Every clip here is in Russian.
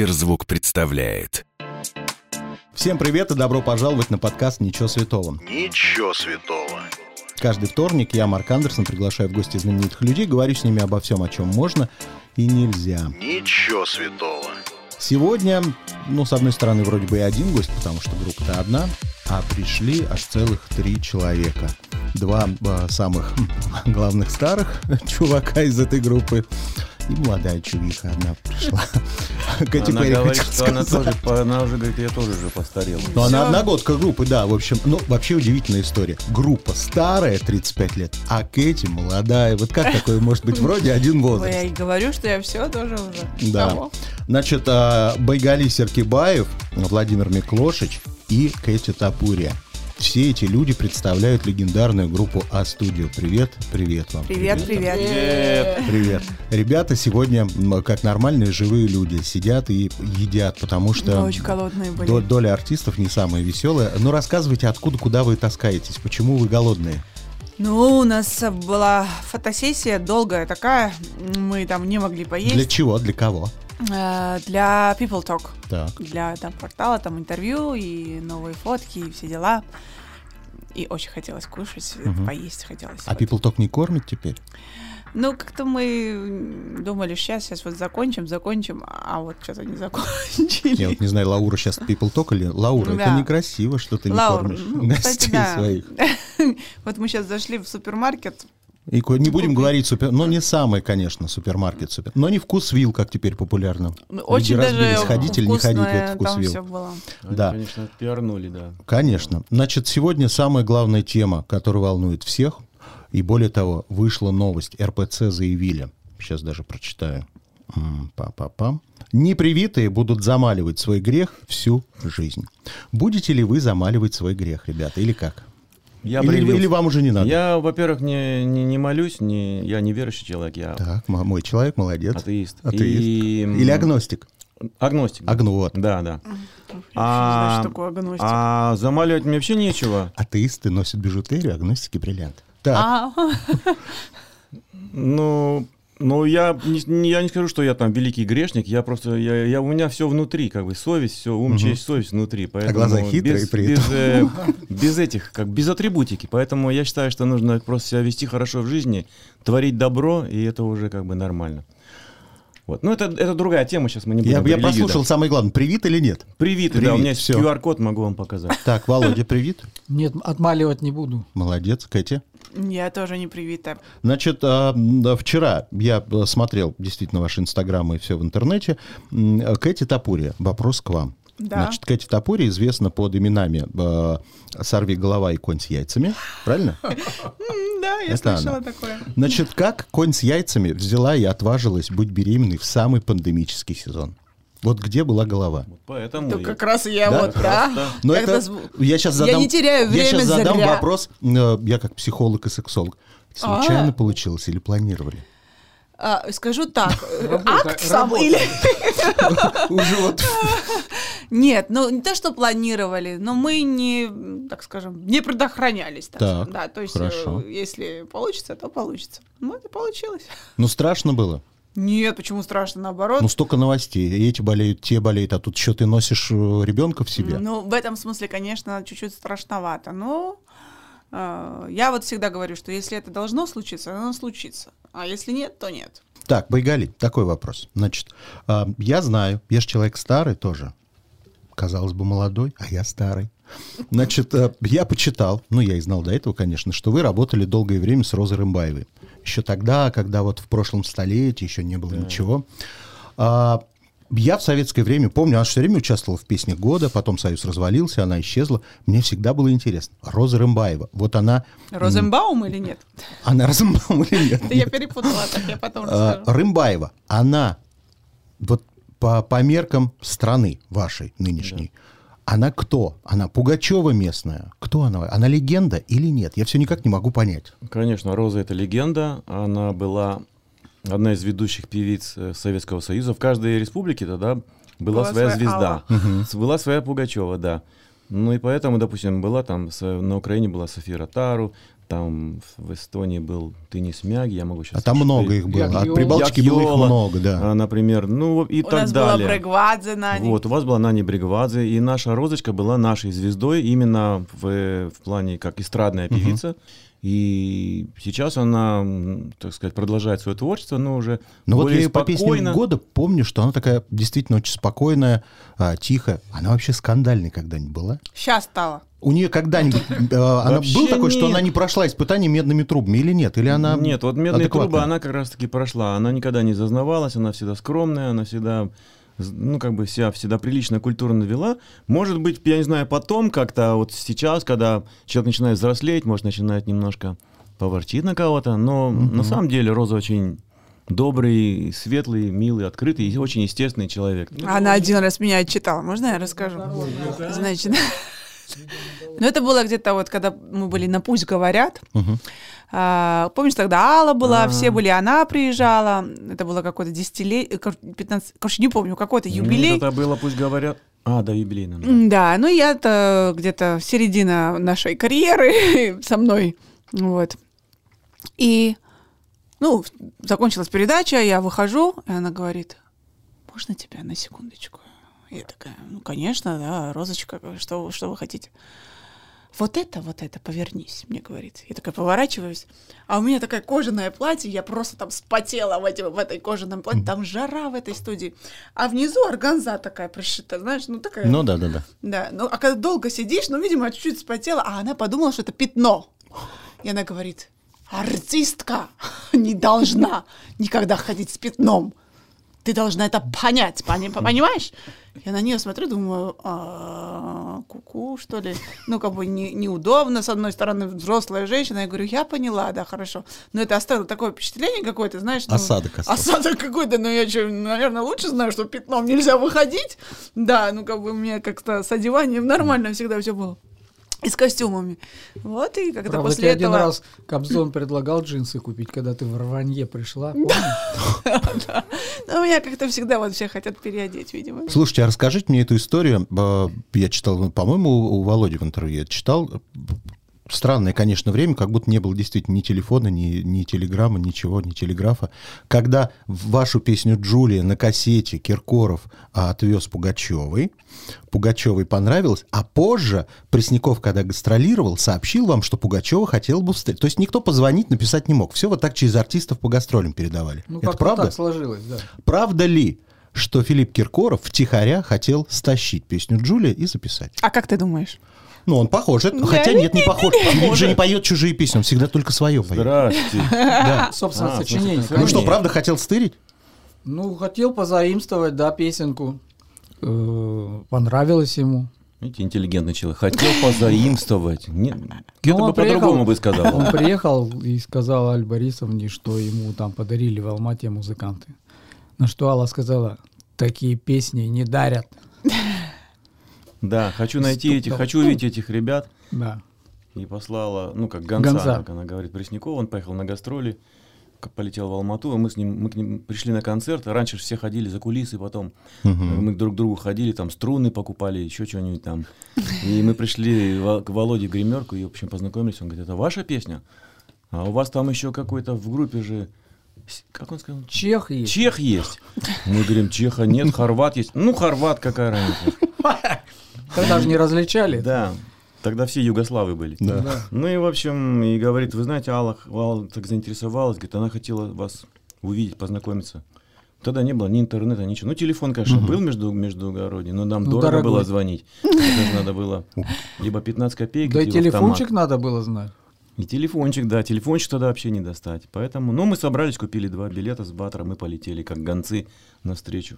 Сберзвук представляет. Всем привет и добро пожаловать на подкаст «Ничего святого». Ничего святого. Каждый вторник я, Марк Андерсон, приглашаю в гости знаменитых людей, говорю с ними обо всем, о чем можно и нельзя. Ничего святого. Сегодня, ну, с одной стороны, вроде бы и один гость, потому что группа-то одна, а пришли аж целых три человека. Два э, самых главных старых чувака из этой группы и молодая чувиха одна пришла. Кэти она говорит, что она тоже, она уже говорит, я тоже уже постарел. Ну, она одногодка группы, да, в общем, ну, вообще удивительная история. Группа старая, 35 лет, а Кэти молодая. Вот как такое может быть? Вроде один возраст. Я и говорю, что я все тоже уже. Да. Значит, а, Байгали Серкибаев, Владимир Миклошич и Кэти Тапурия все эти люди представляют легендарную группу А-студио. Привет, привет вам. Привет, привет. Привет. Привет. Ребята сегодня, как нормальные живые люди, сидят и едят, потому что... Мы очень голодные были. Доля артистов не самая веселая. Ну, рассказывайте, откуда, куда вы таскаетесь, почему вы голодные? Ну, у нас была фотосессия долгая такая, мы там не могли поесть. Для чего, для кого? Э, для People Talk. Так. Для там портала, там интервью и новые фотки и все дела. И очень хотелось кушать, угу. поесть хотелось. А вот. People Talk не кормит теперь? Ну, как-то мы думали, сейчас, сейчас вот закончим, закончим, а вот что-то не закончили. Я вот не знаю, Лаура сейчас People Talk или Лаура, да. это некрасиво, что ты Лаура, не кормишь ну, кстати, да. своих. вот мы сейчас зашли в супермаркет, и не будем говорить супер, но не самый, конечно, супермаркет супер, но не вкус вил, как теперь популярно. Ну, очень Люди даже ходить или не ходить в этот вкус вил. Было. Да, Они, конечно, пиарнули, да. Конечно. Значит, сегодня самая главная тема, которая волнует всех, и более того, вышла новость, РПЦ заявили, сейчас даже прочитаю. Па-па-пам. Непривитые будут замаливать свой грех всю жизнь. Будете ли вы замаливать свой грех, ребята, или как? Я или, или вам уже не надо? Я, во-первых, не, не, не молюсь, не, я не верующий человек. Я так, мой человек, молодец. Атеист. Атеист. И... Или агностик. Агностик. Вот. Да, да. А, что такое агностик? А замаливать мне вообще нечего. Атеисты носят бижутерию, агностики бриллиант. Так. А. Ну, ну, я не, я не скажу, что я там великий грешник, я просто, я, я, у меня все внутри, как бы совесть, все, ум, угу. честь, совесть внутри. Поэтому а глаза хитрые без, при этом. Без, э, без этих, как без атрибутики. Поэтому я считаю, что нужно просто себя вести хорошо в жизни, творить добро, и это уже как бы нормально. Вот. Ну, это, это другая тема, сейчас мы не будем Я, я послушал, да. самое главное, привит или нет? Привит, привит да, у меня есть QR-код, могу вам показать. Так, Володя, привит? Нет, отмаливать не буду. Молодец, Кэти. Я тоже не привита. Значит, а, вчера я смотрел действительно ваши инстаграмы и все в интернете. Кэти Тапурия, вопрос к вам. Да. Значит, Кэти Тапури известна под именами э, «Сорви голова» и «Конь с яйцами». Правильно? Да, я слышала такое. Значит, как конь с яйцами взяла и отважилась быть беременной в самый пандемический сезон? Вот где была голова? Вот поэтому. То я... как раз я да? вот, да. Но это, я сейчас задам, я не теряю время Я сейчас задам зря. вопрос, э, я как психолог и сексолог. Случайно А-а-а. получилось или планировали? А, скажу так, акт сам или... Уже вот... Нет, ну не то, что планировали, но мы не, так скажем, не предохранялись. Так, так да, то есть, э, хорошо. если получится, то получится. Ну, это получилось. Ну, страшно было? Нет, почему страшно, наоборот. Ну, столько новостей. Эти болеют, те болеют, а тут еще ты носишь э, ребенка в себе. Ну, в этом смысле, конечно, чуть-чуть страшновато. Но э, я вот всегда говорю, что если это должно случиться, оно случится. А если нет, то нет. Так, Байгали, такой вопрос. Значит, э, я знаю, я же человек старый тоже. Казалось бы, молодой, а я старый. Значит, э, я почитал, ну, я и знал до этого, конечно, что вы работали долгое время с Розой Рымбаевой еще тогда, когда вот в прошлом столетии еще не было да. ничего. А, я в советское время помню, она все время участвовала в песнях года, потом Союз развалился, она исчезла. Мне всегда было интересно. Роза Рымбаева, вот она... Розенбаум или нет? Она Розенбаум или нет? Я перепутала, так я потом а, расскажу. Рымбаева, она вот по, по меркам страны вашей нынешней, она кто? Она Пугачева местная? Кто она? Она легенда или нет? Я все никак не могу понять. Конечно, Роза это легенда. Она была одна из ведущих певиц э, Советского Союза. В каждой республике тогда была, была своя, своя звезда. Угу. Была своя Пугачева, да. Ну и поэтому, допустим, была там, на Украине была София Ротару, там в Эстонии был Теннис Мяги, я могу сейчас... А там много их было, от Прибалтики было их много, да. А, например, ну и у так нас далее. была Брегвадзе, Нани. Вот, у вас была Нани Брегвадзе, и наша Розочка была нашей звездой именно в, в плане как эстрадная певица. И сейчас она, так сказать, продолжает свое творчество, но уже Но более вот я ее по спокойно. песням года помню, что она такая действительно очень спокойная, а, тихая. Она вообще скандальной когда-нибудь была? Сейчас стала. У нее когда-нибудь э, она был такой, что она не прошла испытание медными трубами или нет? Или она Нет, вот медные адекватная? трубы она как раз-таки прошла. Она никогда не зазнавалась, она всегда скромная, она всегда ну, как бы себя всегда прилично, культурно вела. Может быть, я не знаю, потом как-то, а вот сейчас, когда человек начинает взрослеть, может, начинает немножко поворчить на кого-то, но на самом деле Роза очень добрый, светлый, милый, открытый и очень естественный человек. Она один раз меня отчитала. Можно я расскажу? Значит, ну это было где-то вот, когда мы были на «Пусть говорят». А, Помнишь, тогда Алла была, А. все были, она приезжала. Это было какое-то десятилетие, 15, короче, не помню, какой-то юбилей. Нет, это было, пусть говорят... А, да, юбилей. наверное. Да, ну я-то где-то середина нашей карьеры со мной, вот. И, ну, закончилась передача, я выхожу, и она говорит, можно тебя на секундочку? Я такая, ну, конечно, да, Розочка, что, что вы хотите? Вот это, вот это, повернись, мне говорит. Я такая поворачиваюсь, а у меня такое кожаное платье, я просто там спотела в, эти, в этой кожаном платье, там жара в этой студии. А внизу органза такая пришита, знаешь, ну такая... Ну да, да, да. Да, ну а когда долго сидишь, ну, видимо, чуть-чуть спотела, а она подумала, что это пятно. И она говорит, артистка не должна никогда ходить с пятном. Ты должна это понять, пони- понимаешь? Я на нее смотрю, думаю, «А, куку, что ли? Ну, как бы не- неудобно, с одной стороны, взрослая женщина. Я говорю, я поняла, да, хорошо. Но это оставило такое впечатление какое-то, знаешь. ну, Осадок остался. Осадок какой-то, но я, что, наверное, лучше знаю, что пятном нельзя выходить. Да, ну, как бы у меня как-то с одеванием нормально всегда все было. И с костюмами. Вот, и когда Правда, после тебе этого... один раз Кобзон предлагал джинсы купить, когда ты в рванье пришла. Ну, меня как-то всегда вот все хотят переодеть, видимо. Слушайте, а расскажите мне эту историю. Э, Я читал, по-моему, у Володи в интервью я читал. Странное, конечно, время, как будто не было действительно ни телефона, ни, ни телеграмма, ничего, ни телеграфа. Когда вашу песню «Джулия» на кассете Киркоров а, отвез Пугачевой, Пугачевой понравилось, а позже Пресняков, когда гастролировал, сообщил вам, что Пугачева хотел бы встретить. То есть никто позвонить, написать не мог. Все вот так через артистов по гастролям передавали. Ну, Это правда? так сложилось, да. Правда ли, что Филипп Киркоров втихаря хотел стащить песню Джулия и записать? А как ты думаешь? Ну, он похож. Это- Хотя нет, не похож. Филипп же не поет чужие песни, он всегда только свое поет. Здравствуйте. Да. Собственно, А, сочинение. Ну что, правда хотел стырить? Ну, хотел позаимствовать, да, песенку. Э, Понравилось ему. Видите, интеллигентный человек. Хотел позаимствовать. Нет, Ну, Где-то он бы по-другому приехал- бы сказал. Он приехал и сказал Аль Борисовне, что ему там подарили в Алмате музыканты. На что Алла сказала, такие песни не дарят. Да, хочу найти этих, Стукнул. хочу увидеть этих ребят. Да. И послала, ну, как гонца, Гонца. как она говорит, Преснякова. Он поехал на гастроли, полетел в Алмату, и мы с ним, мы к ним пришли на концерт. Раньше все ходили за кулисы, потом мы друг к другу ходили, там струны покупали, еще что-нибудь там. И мы пришли к Володе в гримерку, и, в общем, познакомились. Он говорит, это ваша песня? А у вас там еще какой-то в группе же, как он сказал? Чех есть. Чех есть. Мы говорим, Чеха нет, Хорват есть. Ну, Хорват, какая разница. Тогда же не различали. Да, тогда все югославы были. Да. Ну и, в общем, и говорит, вы знаете, Алла, Алла так заинтересовалась, говорит, она хотела вас увидеть, познакомиться. Тогда не было ни интернета, ничего. Ну, телефон, конечно, был между, междугородний, но нам Ну, дорого дорогой. было звонить. Это надо было либо 15 копеек, Да и автомат. телефончик надо было знать. И телефончик, да, телефончик тогда вообще не достать. Поэтому, ну, мы собрались, купили два билета с Батра, мы полетели как гонцы навстречу.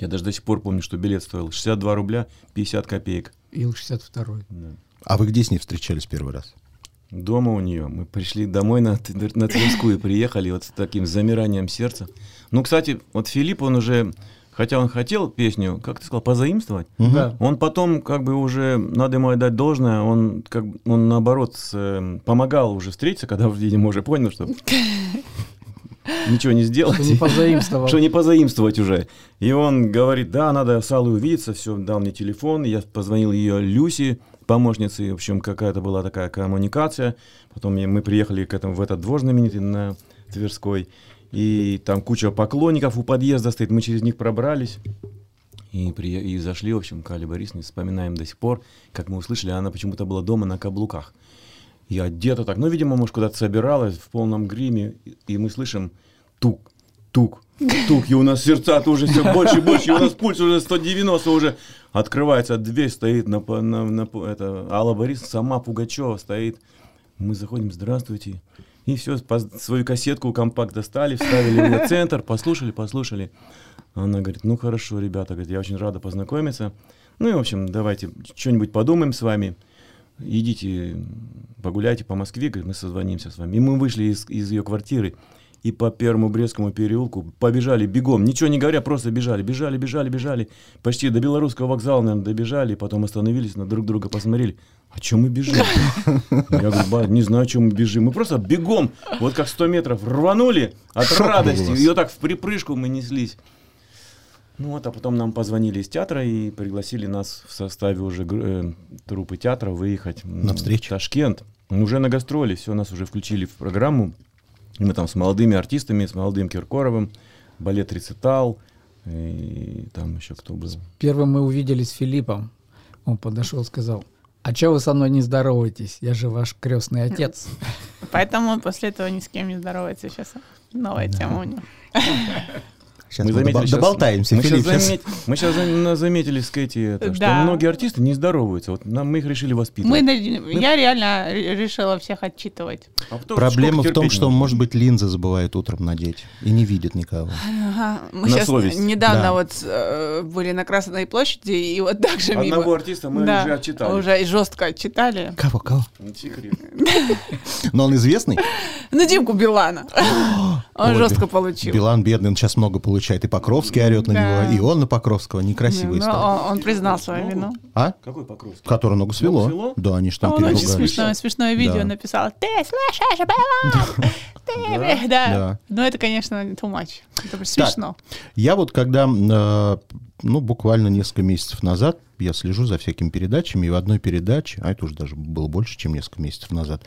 Я даже до сих пор помню, что билет стоил 62 рубля 50 копеек. Ил-62. Да. А вы где с ней встречались первый раз? Дома у нее. Мы пришли домой на, на Тверскую, приехали вот с таким замиранием сердца. Ну, кстати, вот Филипп, он уже, хотя он хотел песню, как ты сказал, позаимствовать, Да. он потом, как бы уже, надо ему отдать должное, он, как, он наоборот, с, э, помогал уже встретиться, когда, видимо, уже понял, что ничего не сделать. Что не позаимствовал. Что не позаимствовать уже. И он говорит, да, надо с Аллой увидеться, все, дал мне телефон, я позвонил ее Люси, помощницей. В общем, какая-то была такая коммуникация. Потом мы приехали к этому, в этот двор знаменитый на Тверской. И там куча поклонников у подъезда стоит. Мы через них пробрались. И, при- и зашли, в общем, к Али Борисовне, вспоминаем до сих пор, как мы услышали, она почему-то была дома на каблуках. И одета так, ну, видимо, может, куда-то собиралась в полном гриме, и, мы слышим тук, тук, тук, и у нас сердца-то уже все больше и больше, и у нас пульс уже 190 уже. Открывается дверь, стоит на, на, на это, Алла Борисовна, сама Пугачева стоит. Мы заходим, здравствуйте. И все, свою кассетку, компакт достали, вставили в центр, послушали, послушали. Она говорит, ну хорошо, ребята, говорит, я очень рада познакомиться. Ну и, в общем, давайте что-нибудь подумаем с вами. Идите, погуляйте по Москве, говорит, мы созвонимся с вами. И мы вышли из, из ее квартиры и по Первому Брестскому переулку побежали бегом. Ничего не говоря, просто бежали, бежали, бежали, бежали. Почти до Белорусского вокзала, наверное, добежали, потом остановились, на друг друга посмотрели. А чем мы бежим? Я говорю, ба, не знаю, чем мы бежим. Мы просто бегом, вот как 100 метров, рванули от радости. вот так в припрыжку мы неслись. Ну вот, а потом нам позвонили из театра и пригласили нас в составе уже э, труппы театра выехать На встречу. в Ташкент. Ну, Уже на гастроли, все, нас уже включили в программу. Мы там с молодыми артистами, с молодым Киркоровым, балет «Рецитал», и там еще кто был. Первым мы увиделись с Филиппом. Он подошел сказал, а че вы со мной не здороваетесь? Я же ваш крестный отец. Поэтому он после этого ни с кем не здоровается. Сейчас новая тема у него. Сейчас Мы мы, заметили щас- доболтаемся, мы Филипп. щас. замет- мы сейчас заметили с Кэти, это, что Да. многие артисты не здороваются. Вот нам, мы их решили Мы, воспитывать. на- я реально решила всех отчитывать. А потом Проблема в том, что, можно? может быть, линзы забывает утром надеть и не видит никого. Ага. Мы На сейчас совесть. недавно Да. вот э, были на Красной площади, и вот так же мимо. Одного артиста мы Да, уже отчитали. Уже жестко отчитали. Кого, кого? Но он известный? Ну, Димку Билана. Он жестко получил. Билан бедный, он сейчас много получает. И Покровский орет на Да. него, и он на Покровского. Некрасивый Ну, стал. он, он признал свою Ну, вину. А? Какой Покровский? Который ногу свело. Ногу свело? Да, они же там он очень смешное, смешное видео Да. написал. Ты слышишь, Билан? Ты, да. Да. Ну, это, конечно, too much. Это смешно. Я вот когда, э, ну, буквально несколько месяцев назад, я слежу за всякими передачами, и в одной передаче, а это уже даже было больше, чем несколько месяцев назад,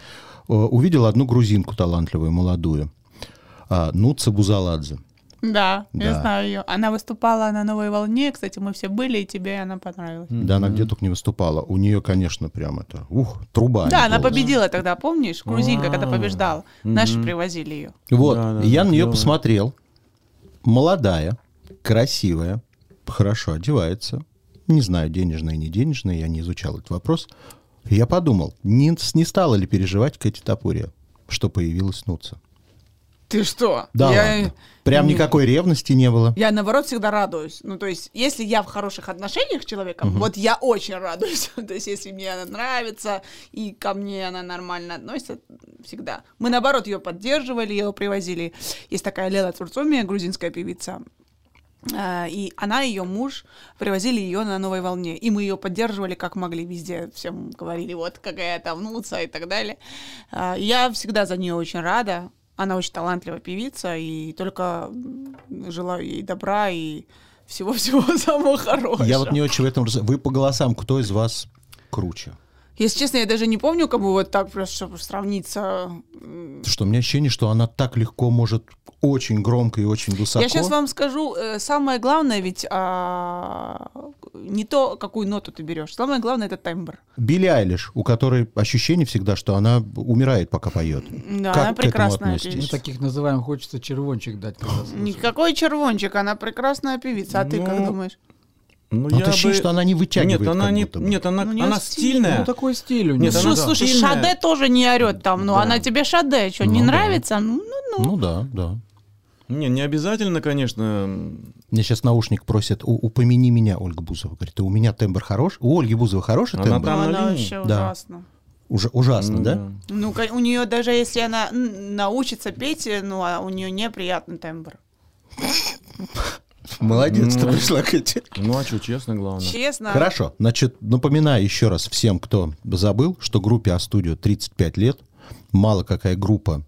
э, увидел одну грузинку талантливую, молодую, а, Нуца Бузаладзе. Да, я Да. знаю ее. Она выступала на новой волне. Кстати, мы все были, и тебе она понравилась. Да, она где только не выступала. У нее, конечно, прям это, ух, труба. Да, она победила тогда, помнишь? Грузинка, когда А. побеждала. Наши привозили ее. Вот, я на нее посмотрел. Молодая, красивая, хорошо одевается. Не знаю, денежная, не денежная, я не изучал этот вопрос. Я подумал, не, не стала ли переживать Кэти Тапурия, что появилась Нуца. Ты что? Да я... ладно. Прям никакой ревности не было. Я, наоборот, всегда радуюсь. Ну, то есть, если я в хороших отношениях с человеком, вот я очень радуюсь. то есть, если мне она нравится, и ко мне она нормально относится, всегда. Мы, наоборот, ее поддерживали, ее привозили. Есть такая Лела Цурцумия, грузинская певица. А, И она и ее муж привозили ее на новой волне. И мы ее поддерживали как могли везде. Всем говорили, вот какая там нуца и так далее. А, Я всегда за нее очень рада. Она очень талантливая певица, и только желаю ей добра и всего-всего самого хорошего. Я вот не очень в этом... Вы по голосам, кто из вас круче? Если честно, я даже не помню, кому вот так просто, чтобы сравниться. Что у меня ощущение, что она так легко может очень громко и очень высоко. Я сейчас вам скажу, э, самое главное ведь а, не то, какую ноту ты берешь. Самое главное это тембр. Билли Айлиш, у которой ощущение всегда, что она умирает, пока поет. Да, Как она прекрасная? Ну, певица. таких называем, хочется червончик дать. Никакой червончик, она прекрасная певица. А ты как Ну, думаешь? Ну, Но я ощущение, бы- что она не вытягивает. Нет, она не, нет, она, Ну, она стиль, стильная. Ну, такой стиль у нее. Нет, она- Слушай, да. Шаде тоже не орет там, ну Да. она тебе Шаде, что, не Ну да. нравится? Ну, ну, Ну да, да. Не, не обязательно, конечно. Мне сейчас наушник просит, «У- упомяни меня, Ольга Бузова. Говорит, у меня тембр хорош? У Ольги Бузовой хороший Она тембр? там на она линии. вообще Да. ужасно. Уже ужасно, Ну да? Ну, у нее даже если она научится петь, ну, а у нее неприятный тембр. Молодец, ты Ну. пришла к эти. Ну а что, честно, главное. Честно. Хорошо, значит, напоминаю еще раз всем, кто забыл, что группе А-студио 35 лет. Мало какая группа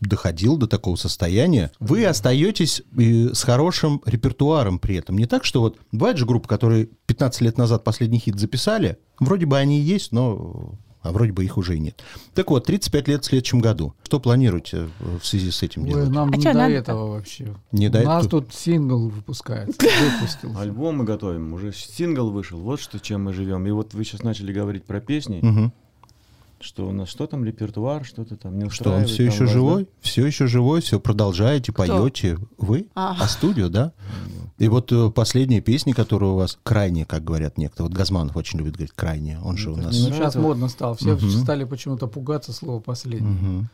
доходил до такого состояния, вы остаетесь э, с хорошим репертуаром при этом. Не так, что вот бывает же группа, которые 15 лет назад последний хит записали, вроде бы они и есть, но а вроде бы их уже и нет. Так вот, 35 лет в следующем году. Что планируете э, в связи с этим Ой, делать? нам А не чё до надо-то? этого вообще. Не У до нас этого? тут сингл выпускается. Выпустил. Альбом мы готовим, уже сингл вышел, вот что, чем мы живем. И вот вы сейчас начали говорить про песни, Мгм. что у нас, что там, репертуар, что-то там не Что, он все там еще вас, да? живой? Все еще живой, все продолжаете, поете. Вы? А. А студию, да? И вот э, последние песни, которые у вас крайние, как говорят некоторые. Вот Газманов очень любит говорить крайние. Он же у так нас... Ну, Сейчас нравится? модно стало. Все Мгм. стали почему-то пугаться слова последний. Мгм.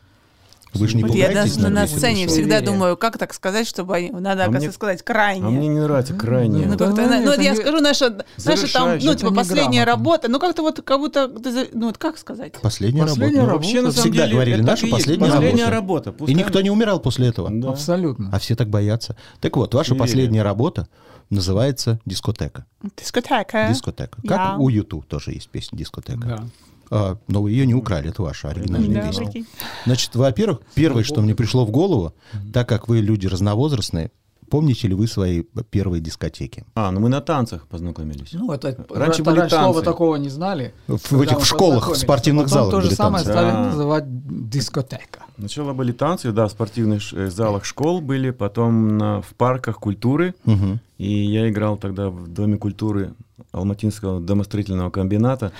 Вы же не Вот я даже на, на сцене всегда думаю, как так сказать, чтобы они... Надо, А мне- сказать крайне. А мне не нравится крайне. Ну, Да как-то, ну, ну, вот это я не- скажу, наша, наша там, ну, типа, последняя работа, ну, как-то вот, как будто, ну, вот как сказать? Последняя, Последняя работа. работа. Вообще, на самом Всегда деле, говорили, это наша последняя последняя работа. работа. И никто не умирал после этого. Да. Абсолютно. А все так боятся. Так вот, ваша последняя работа называется «Дискотека». Дискотека. Дискотека. Я. Как у Юту тоже есть песня «Дискотека». А, но вы ее не украли, это ваша оригинальная Да, песня. Значит, во-первых, первое, что мне пришло в голову, так как вы люди разновозрастные, помните ли вы свои первые дискотеки? А, ну мы на танцах познакомились. Ну, это Раньше это были раньше слова танцы. такого не знали. В Когда этих мы школах, в спортивных Потом залах то же были самое танцы. стали Да. называть дискотека. Сначала были танцы, да, в спортивных э, залах школ были, потом на- в парках культуры. Мгм. И я играл тогда в Доме культуры Алматинского домостроительного комбината.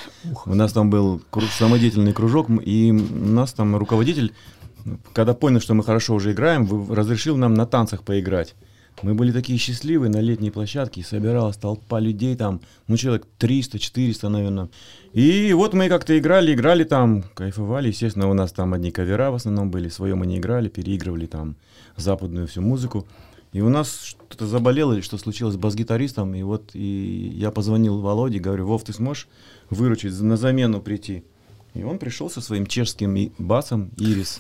У нас там был кру- самодеятельный кружок, и у нас там руководитель, ну, когда понял, что мы хорошо уже играем, разрешил нам на танцах поиграть. Мы были такие счастливые на летней площадке, собиралась толпа людей там, ну, человек 300-400, наверное. И вот мы как-то играли, играли там, кайфовали. Естественно, у нас там одни кавера в основном были, свое мы не играли, переигрывали там западную всю музыку. И у нас что-то заболело или что случилось с бас-гитаристом, и вот и я позвонил Володе, говорю, Вов, ты сможешь выручить, на замену прийти? И он пришел со своим чешским басом Ирис.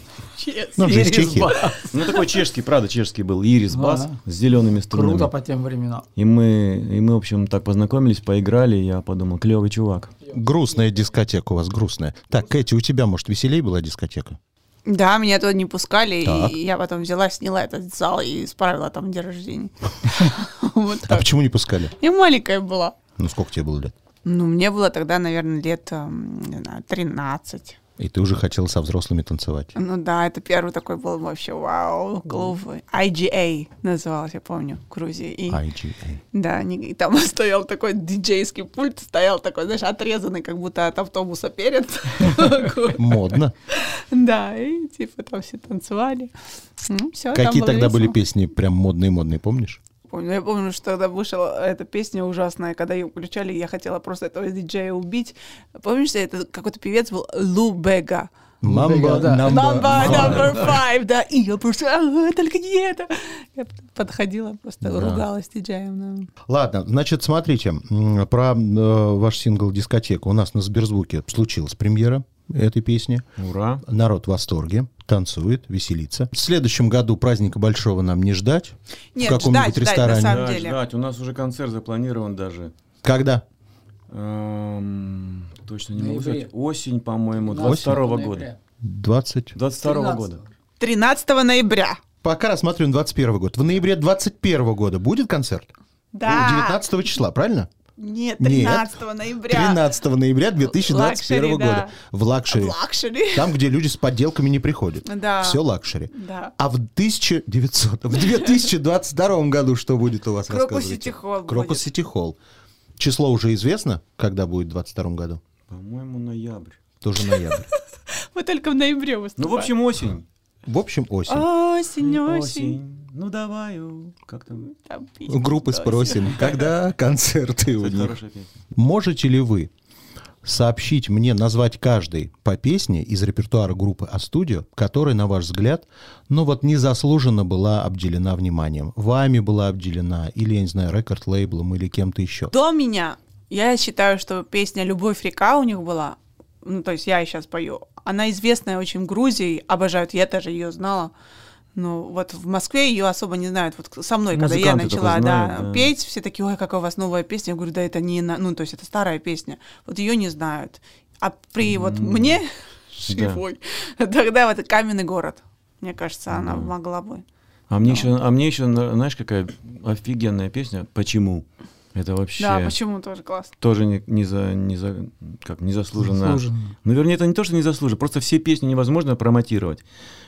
Ну, же из Ирис. Бас. Ну, такой чешский, правда, чешский был. Ирис бас с зелеными струнами. Круто по тем временам. И мы, и мы, в общем, так познакомились, поиграли, и я подумал, клевый чувак. Грустная дискотека у вас, грустная. Так, Кэти, у тебя, может, веселее была дискотека? Да, меня туда не пускали, Так. и я потом взяла, сняла этот зал и исправила там день рождения. А почему не пускали? Я маленькая была. Ну, сколько тебе было лет? Ну, мне было тогда, наверное, лет, эм, не знаю, 13. И ты уже хотела со взрослыми танцевать. Ну да, это первый такой был вообще вау, клуб. IGA назывался, я помню, в Грузии. И, IGA. да, и там стоял такой диджейский пульт, стоял такой, знаешь, отрезанный как будто от автобуса перед. Модно. Да, и типа там все танцевали. Ну, Какие тогда были песни прям модные-модные, помнишь? Помню. Я помню, что тогда вышла эта песня ужасная, когда ее включали, я хотела просто этого диджея убить. Помнишь, это какой-то певец был Лу Бега. Мамба, да. Мамба number five, да. И я просто, «А, только не это. Я подходила, просто Да. ругалась диджеем. да. Ладно, значит, смотрите, про э, ваш сингл «Дискотека». У нас на Сберзвуке случилась премьера этой песни. Ура! Народ в восторге, танцует, веселится. В следующем году праздника большого нам не ждать. Нет, в каком-нибудь ждать, ждать, ресторане. на самом Да, деле. ждать. У нас уже концерт запланирован даже. Когда? Эм, точно не могу сказать. Осень, по-моему, 15 22 ноября. года. 20. 22 года. 13 ноября. Пока рассматриваем 21 год. В ноябре 21 года будет концерт? Да. 19 числа, правильно? Нет, Нет. 13 ноября. 13 ноября 2021 Luxury, года. да. В luxury. В лакшери. Там, где люди с подделками не приходят. Да. Все luxury. Да. А в 1900, в 2022 году что будет у вас, Крокус? Сити Холл Крокус. Сити Холл. Число уже известно, когда будет в 22 году? По-моему, ноябрь. Тоже ноябрь. Мы только в ноябре Ну, выступаем. в общем, осень. В общем, осень. Осень, осень. Ну, давай, у, как там. Там пить У группы спросим, когда концерты у них. Можете ли вы сообщить мне, назвать каждый по песне из репертуара группы А-студио, которая, на ваш взгляд, ну вот незаслуженно была обделена вниманием? Вами была обделена, или, я не знаю, рекорд-лейблом, или кем-то еще? До меня, я считаю, что песня «Любовь река» у них была, ну, то есть я сейчас пою, она известная очень в Грузии, обожают, я даже ее знала. Ну, вот в Москве ее особо не знают. Вот со мной, когда я Музыканты начала только да, знают, да. петь, все такие, ой, какая у вас новая песня. Я говорю, да это не, на- ну, то есть это старая песня. Вот ее не знают. А при вот мне, живой, тогда вот «Каменный город». Мне кажется, она Да. могла бы. А мне еще, а мне еще, на- знаешь, какая офигенная песня? Почему? Это вообще Да, почему тоже классно. тоже не, не за, не за, как незаслуженно. Заслуженно. Ну, вернее, это не то, что незаслуженно, просто все песни невозможно промотировать.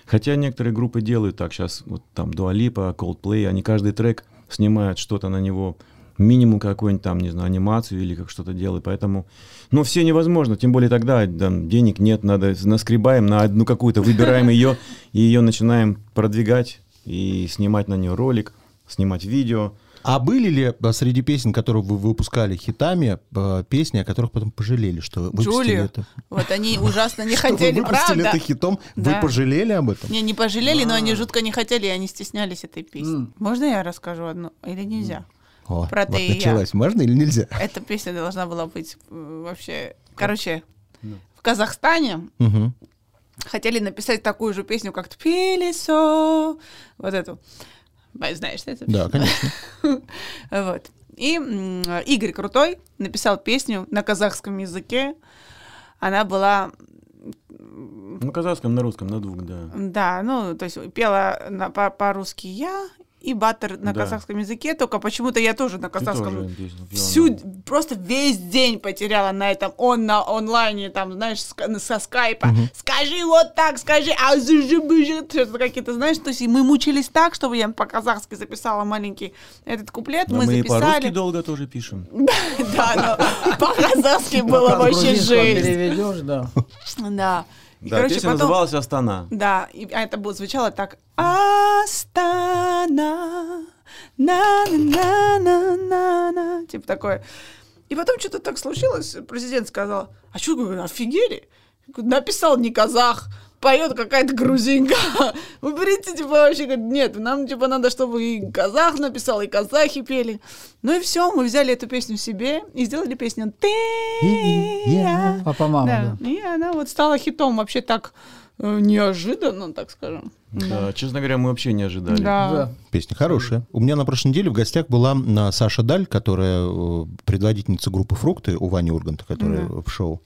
Хотя некоторые группы делают так сейчас, вот там Lipa, Coldplay, они каждый трек снимают что-то на него, минимум какую-нибудь там, не знаю, анимацию или как что-то делают, поэтому, ну, все невозможно, тем более тогда там, денег нет, надо наскребаем на одну какую-то, выбираем ее, и ее начинаем продвигать и снимать на нее ролик, снимать видео. А были ли э, среди песен, которые вы выпускали хитами, э, песни, о которых потом пожалели, что выпустили Джулию. это? Вот они ужасно не хотели, выпустили правда? это хитом? Вы пожалели об этом? Не, не пожалели, но они жутко не хотели, и они стеснялись этой песни. Можно я расскажу одну? Или нельзя? О, Про вот «Ты и я». началась. Можно или нельзя? Эта песня должна была быть э, вообще... Короче, в Казахстане хотели написать такую же песню, как «Тпилисо». Вот эту. Знаешь, да, эту Да, конечно. Вот. И Игорь Крутой написал песню на казахском языке. Она была, На казахском, на русском, на двух, да. да, ну, то есть пела на- по- по-русски я и Баттер на Да. казахском языке, только почему-то я тоже на казахском тоже всю, просто весь день потеряла на этом, он на онлайне, там, знаешь, ска- со скайпа, скажи вот так, скажи, а зыжи-быжи», что-то какие-то, знаешь, то есть и мы мучились так, чтобы я по-казахски записала маленький этот куплет, Да мы, мы и записали. долго тоже пишем. Да, но по-казахски было с вообще жесть. да. И, Да, короче, песня потом... называлась «Астана». Да, и, а это было, звучало так. Астана, на на на на на на Типа такое. И потом что-то так случилось, президент сказал, а что, офигели? Написал не казах, поет какая-то грузинка. Уберите, типа, вообще, говорит, нет, нам, типа, надо, чтобы и казах написал, и казахи пели. Ну и все, мы взяли эту песню себе и сделали песню «Ты, я». Папа, мама, Да, да. и она вот стала хитом вообще так э, неожиданно, так скажем. Да, честно говоря, мы вообще не ожидали. Да. Да. Песня хорошая. У меня на прошлой неделе в гостях была а, Саша Даль, которая э, предводительница группы «Фрукты» у Вани Урганта, которая в шоу.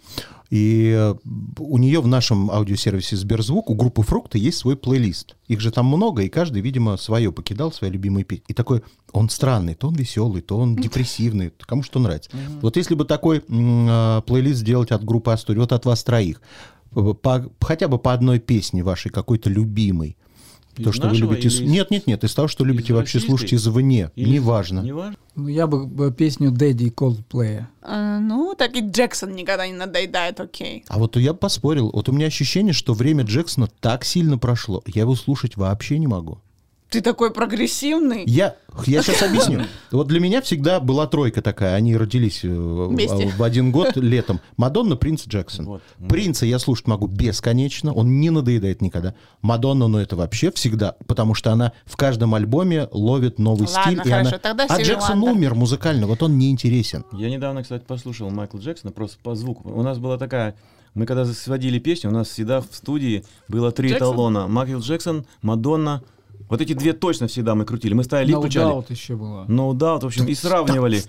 И э, у нее в нашем аудиосервисе Сберзвук у группы «Фрукты» есть свой плейлист. Их же там много, и каждый, видимо, свое покидал, свои любимые песни. И такой, он странный, то он веселый, то он депрессивный, то кому что нравится. Вот если бы такой а, плейлист сделать от группы «Астори», вот от вас троих, по- хотя бы по одной песне вашей, какой-то любимой, Из то, что вы любите... из- Нет, нет, нет, из того, что любите вообще российской? слушать извне. Или- Неважно. Неважно. Ну, я бы бы песню Дэдди Coldplay. А, ну, так и Джексон никогда не надоедает, окей. А вот я бы поспорил. Вот у меня ощущение, что время Джексона так сильно прошло. Я его слушать вообще не могу. Ты такой прогрессивный. Я, я сейчас объясню. Вот для меня всегда была тройка такая. Они родились э, Вместе. в один год летом. Мадонна, Принц, Джексон. Вот. Принца я слушать могу бесконечно. Он не надоедает никогда. Мадонна, ну это вообще всегда. Потому что она в каждом альбоме ловит новый Ладно, стиль. и хорошо, она- тогда А Джексон Вандер. умер музыкально. Вот он не интересен. Я недавно, кстати, послушал Майкла Джексона просто по звуку. У нас была такая... Мы когда сводили песню, у нас всегда в студии было три Джексон? эталона. Майкл Джексон, Мадонна. Вот эти две точно всегда мы крутили. Мы ставили и No включали. Doubt еще была. No doubt, в общем, и сравнивали.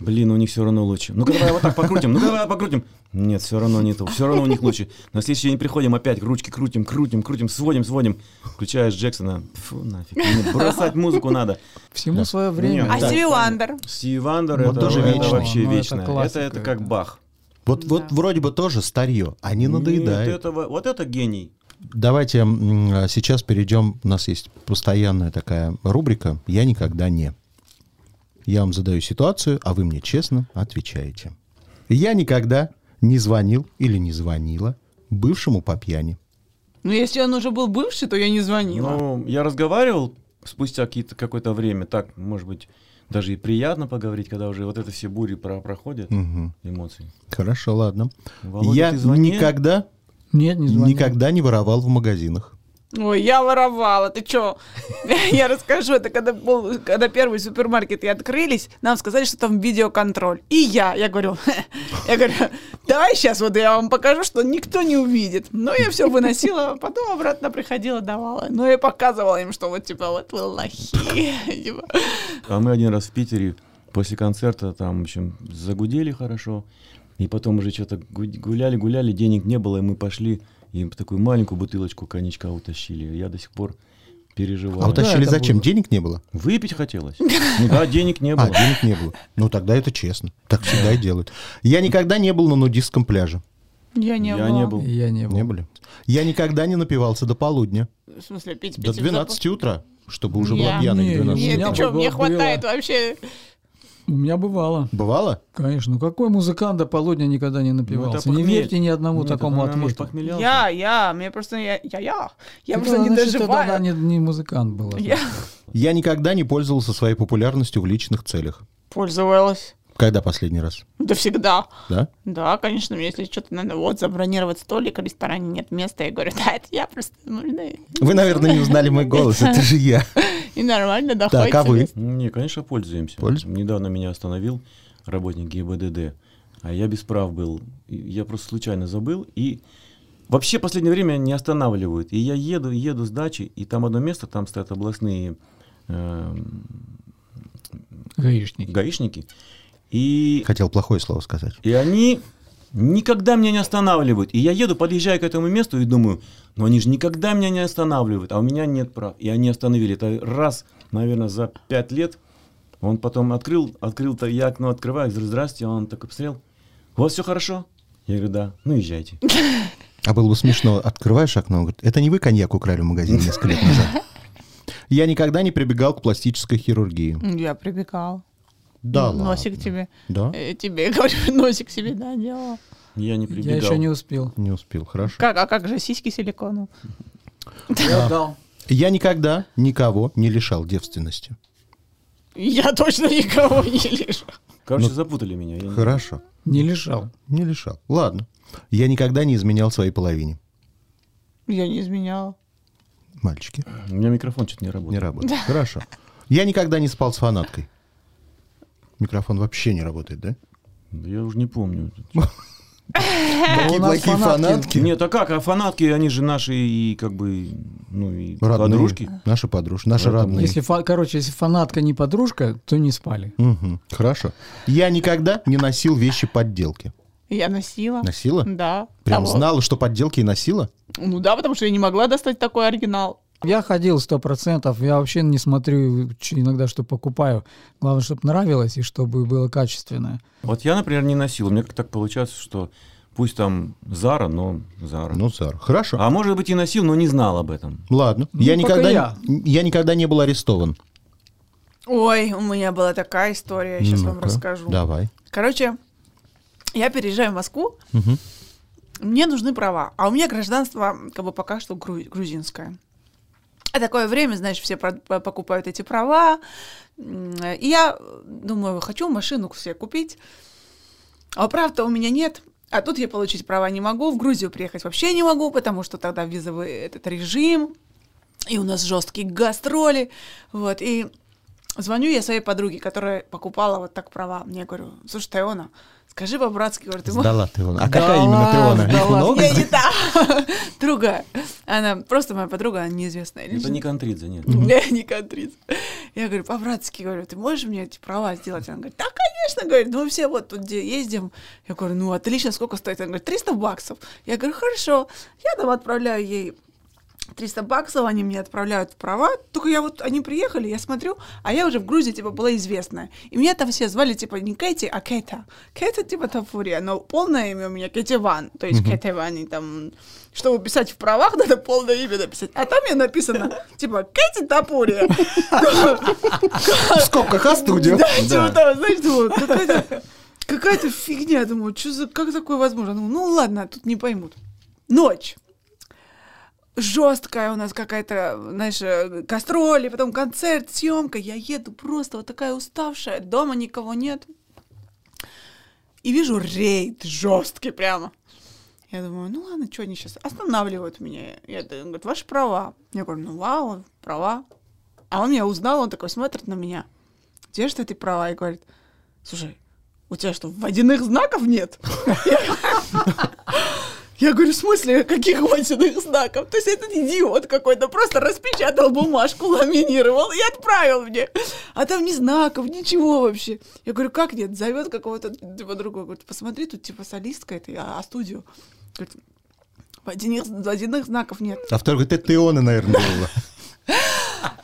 Блин, у них все равно лучше. Ну-ка давай вот так покрутим, ну давай покрутим. Нет, все равно не то, все равно у них лучше. На следующий день приходим опять, ручки крутим, крутим, крутим, сводим, сводим. Включаешь Джексона. Фу, нафиг. Мне бросать музыку надо. Всему свое время. Нет, А Да. Стиви Вандер? Стиви Вандер Вот это, тоже это вечно. вообще Ну, это вечное. Это, классика, это как да. Бах. Вот, вот вроде бы тоже старье, а не надоедает. Нет, это, во- вот это гений. Давайте а, сейчас перейдем. У нас есть постоянная такая рубрика «Я никогда не». Я вам задаю ситуацию, а вы мне честно отвечаете. Я никогда не звонил или не звонила бывшему по пьяни. Ну, если он уже был бывший, то я не звонила. Ну, я разговаривал спустя какие-то, какое-то время, так, может быть, даже и приятно поговорить, когда уже вот это все бури про- проходят, Мгм. эмоций. Хорошо, ладно. Володя, Я никогда, Нет, не звонил. никогда не воровал в магазинах. Ой, я воровала, ты чё? Я расскажу, это когда, был, когда первые супермаркеты открылись, нам сказали, что там видеоконтроль. И я, я говорю, я говорю, давай сейчас вот я вам покажу, что никто не увидит. Ну, я все выносила, потом обратно приходила, давала. Ну, я показывала им, что вот, типа, вот вы лохи. Типа. А мы один раз в Питере после концерта там, в общем, загудели хорошо. И потом уже что-то гуляли, гуляли, денег не было, и мы пошли и такую маленькую бутылочку коньячка утащили. Я до сих пор переживаю. А утащили это зачем? было. Денег не было? Выпить хотелось. Ну да, денег не А, было. денег не было. Ну, тогда это честно. Так всегда и делают. Я никогда не был на нудистском пляже. Я не Я была. не был. Я не был. Не были. Я никогда не напивался до полудня. В смысле, пить, пить До в 12 утра, чтобы уже Я- была пьяной к 12. Нет, меня ты что, мне было. хватает вообще. У меня бывало. Бывало? Конечно. Ну какой музыкант до полудня никогда не напивался? Ну, не верьте ни одному Нет, такому это, может, ответу. похмелялся. Я, я, мне просто, я, я, я. Я Ты просто не значит, доживаю. тогда не, не музыкант был. Я Я никогда не пользовался своей популярностью в личных целях. пользовалась. Когда последний раз? Да всегда. Да? Да, конечно, мне если что-то надо вот забронировать столик, в ресторане нет места, я говорю, да, это я просто, можно Вы, наверное, не узнали мой голос. Это же я. и нормально Так, доходит. а вы? Не, конечно, пользуемся. Пользуемся? Недавно меня остановил работник ГИБДД, а я без прав был. Я просто случайно забыл. И вообще в последнее время не останавливают. И я еду, еду с дачи, и там одно место, там стоят областные эм, Гаишник. гаишники. И, Хотел плохое слово сказать. и они никогда меня не останавливают. И я еду, подъезжаю к этому месту и думаю, ну они же никогда меня не останавливают, а у меня нет прав. И они остановили. Это раз, наверное, за пять лет. Он потом открыл, открыл-то, я окно открываю, говорю, здрасте, он такой посмотрел, у вас все хорошо? Я говорю, да, ну езжайте. А было бы смешно, открываешь окно, он говорит, это не вы коньяк украли в магазине несколько лет назад? Я никогда не прибегал к пластической хирургии. Я прибегал. Да Носик ладно. тебе. Да? э, тебе, говорю, носик себе, да, делала. Я не Я прибегал. еще не успел. Не успел, хорошо. Как, а как же сиськи силикону? Я дал. Я никогда никого не лишал девственности. Я точно никого не лишу. Короче, Ну, запутали меня. я не- Хорошо. Не лишал. Не лишал. Ладно. Я никогда не изменял своей половине. Я не изменяла. Мальчики. У меня микрофон что-то не работает. Не работает. Хорошо. Я никогда не спал с фанаткой. Микрофон вообще не работает, да? Да я уже не помню. Такие у нас плохие фанатки. Нет, а как? А фанатки, они же наши и как бы, ну и подружки. Наши подружки. Наши родные. Если, короче, если фанатка не подружка, то не спали. Хорошо. Я никогда не носил вещи подделки. Я носила. Носила? Да. Прям Того. знала, что подделки и носила? Ну да, потому что я не могла достать такой оригинал. Я ходил сто процентов. Я вообще не смотрю иногда, что покупаю. Главное, чтобы нравилось и чтобы было качественное. Вот я, например, не носил. У меня как так получается, что пусть там Зара, но Зара. Ну, Сара. Хорошо. А может быть и носил, но не знал об этом. Ладно. Ну, я, никогда, я. я никогда не был арестован. Ой, у меня была такая история, я сейчас вам Ну-ка, расскажу. Давай. Короче, я переезжаю в Москву, Мгм. мне нужны права, а у меня гражданство как бы пока что гру- грузинское. А такое время, знаешь, все покупают эти права. И я думаю, хочу машину себе купить, а прав-то у меня нет. А тут я получить права не могу, в Грузию приехать вообще не могу, потому что тогда визовый этот режим, и у нас жесткие гастроли. Вот, и звоню я своей подруге, которая покупала вот так права. Мне говорю, слушай, Теона, скажи по-братски, говорю, ты можешь Сдала ты вон. А Да какая именно Теона? Их много? не, не та. Другая. Она просто моя подруга, она неизвестная Это не контридзе, нет. Не, не контрит. Я говорю, по-братски, говорю, ты можешь мне эти права сделать? Она говорит, да, конечно, говорит, мы все вот тут где ездим. Я говорю, ну, отлично, сколько стоит? Она говорит, 300 баксов. Я говорю, хорошо. Я там отправляю ей 300 баксов, они мне отправляют права. Только я вот, они приехали, я смотрю, а я уже в Грузии, типа, была известная. И меня там все звали, типа, не Кэти, а Кэта. Кэта, типа, Тафурия, но полное имя у меня Кэти Ван. То есть Кэти Ван, и там, чтобы писать в правах, надо полное имя написать. А там мне написано, типа, Кэти Тапурия. В скобках А. Да, типа того, знаешь, думаю, какая-то какая-то фигня. Думаю, что за, как такое возможно? Ну ладно, тут не поймут. Ночь. Жесткая у нас какая-то, знаешь, э, гастроли, потом концерт, съемка. Я еду просто вот такая уставшая, дома никого нет. И вижу рейд жесткий прямо. Я думаю, ну ладно, что они сейчас останавливают меня. Я говорю, ваши права. Я говорю, ну вау, права. А он меня узнал, он такой смотрит на меня. Где же ты права? И говорит, слушай, у тебя что, водяных знаков нет? Я говорю, в смысле, каких водяных знаков? То есть этот идиот какой-то просто распечатал бумажку, ламинировал и отправил мне. А там ни знаков, ничего вообще. Я говорю, как нет? Зовет какого-то типа другого. Говорит, посмотри, тут типа солистка это, а, а студию. Говорит, Водяных, водяных знаков нет. А второй говорит, это ты он, наверное, было.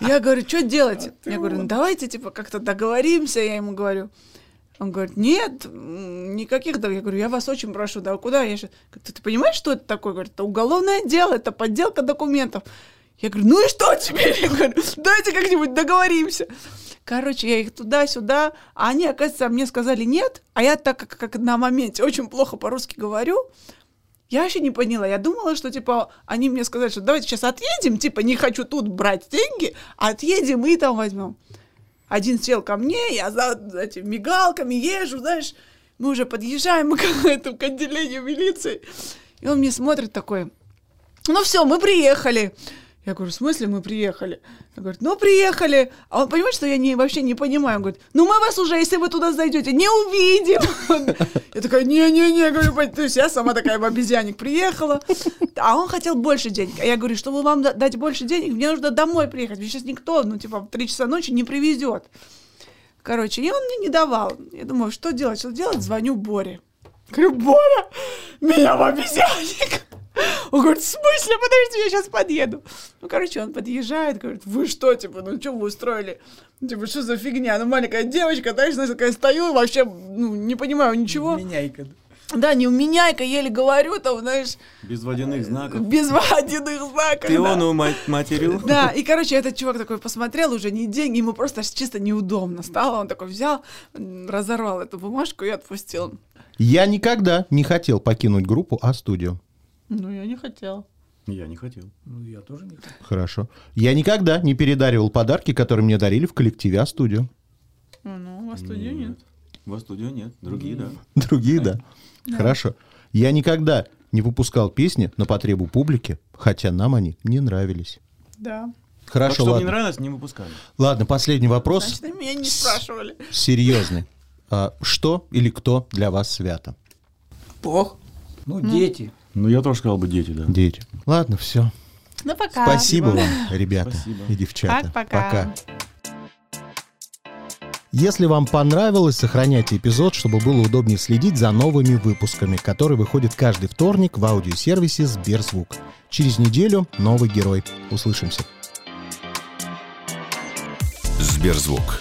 Я говорю, что делать? Я говорю, ну давайте, типа, как-то договоримся, я ему говорю. Он говорит, нет, никаких, да. Я говорю, я вас очень прошу, да, куда? Я сейчас, ты, ты понимаешь, что это такое? Говорит, это уголовное дело, это подделка документов. Я говорю, ну и что теперь? Я говорю, давайте как-нибудь договоримся. Короче, я их туда-сюда, а они, оказывается, мне сказали нет, а я так как, как на моменте очень плохо по-русски говорю, я вообще не поняла. Я думала, что, типа, они мне сказали, что давайте сейчас отъедем, типа, не хочу тут брать деньги, отъедем и там возьмем. Один сел ко мне, я за этими мигалками езжу, знаешь, мы уже подъезжаем к этому к отделению милиции. И он мне смотрит такой, ну все, мы приехали. Я говорю, в смысле мы приехали? Он говорит, ну приехали. А он понимает, что я не, вообще не понимаю. Он говорит, ну мы вас уже, если вы туда зайдете, не увидим. Я такая, не-не-не, говорю, то есть я сама такая в обезьянник приехала. А он хотел больше денег. А я говорю, чтобы вам да- дать больше денег, мне нужно домой приехать. Мне сейчас никто, ну типа в 3 часа ночи не привезет. Короче, и он мне не давал. Я думаю, что делать, что делать? Звоню Боре. Говорю, Боря, меня в обезьянник. Он говорит, в смысле? Подожди, я сейчас подъеду. Ну, короче, он подъезжает, говорит, вы что, типа, ну, что вы устроили? Типа, что за фигня? Ну, маленькая девочка, знаешь, знаешь, такая стою, вообще, ну, не понимаю ничего. Меняйка. Да, не уменяйка, еле говорю, там, знаешь, Без водяных знаков. без водяных знаков. Ты да. он мать материл? Да, и, короче, этот чувак такой посмотрел, уже не деньги, ему просто чисто неудобно стало. Он такой взял, разорвал эту бумажку и отпустил. Я никогда не хотел покинуть группу А-студио. Ну, я не хотела. Я не хотел. Ну, я тоже не хотел. Хорошо. Я никогда не передаривал подарки, которые мне дарили в коллективе А-студио. Ну, у вас студию нет. В студию нет, другие, да. Другие, да. Хорошо. Я никогда не выпускал песни на потребу публики, хотя нам они не нравились. Да. Так, Хорошо, что не ладно. нравилось, не выпускали. Ладно, последний вопрос. Значит, меня не спрашивали. Серьезный. А что или кто для вас свято? Бог. Ну, дети. Ну, я тоже сказал бы дети, да. Дети. Ладно, все. Ну, пока. Спасибо вам, ребята Спасибо. и девчата. Пока-пока. Если вам понравилось, сохраняйте эпизод, чтобы было удобнее следить за новыми выпусками, которые выходят каждый вторник в аудиосервисе Сберзвук. Через неделю новый герой. Услышимся. Сберзвук.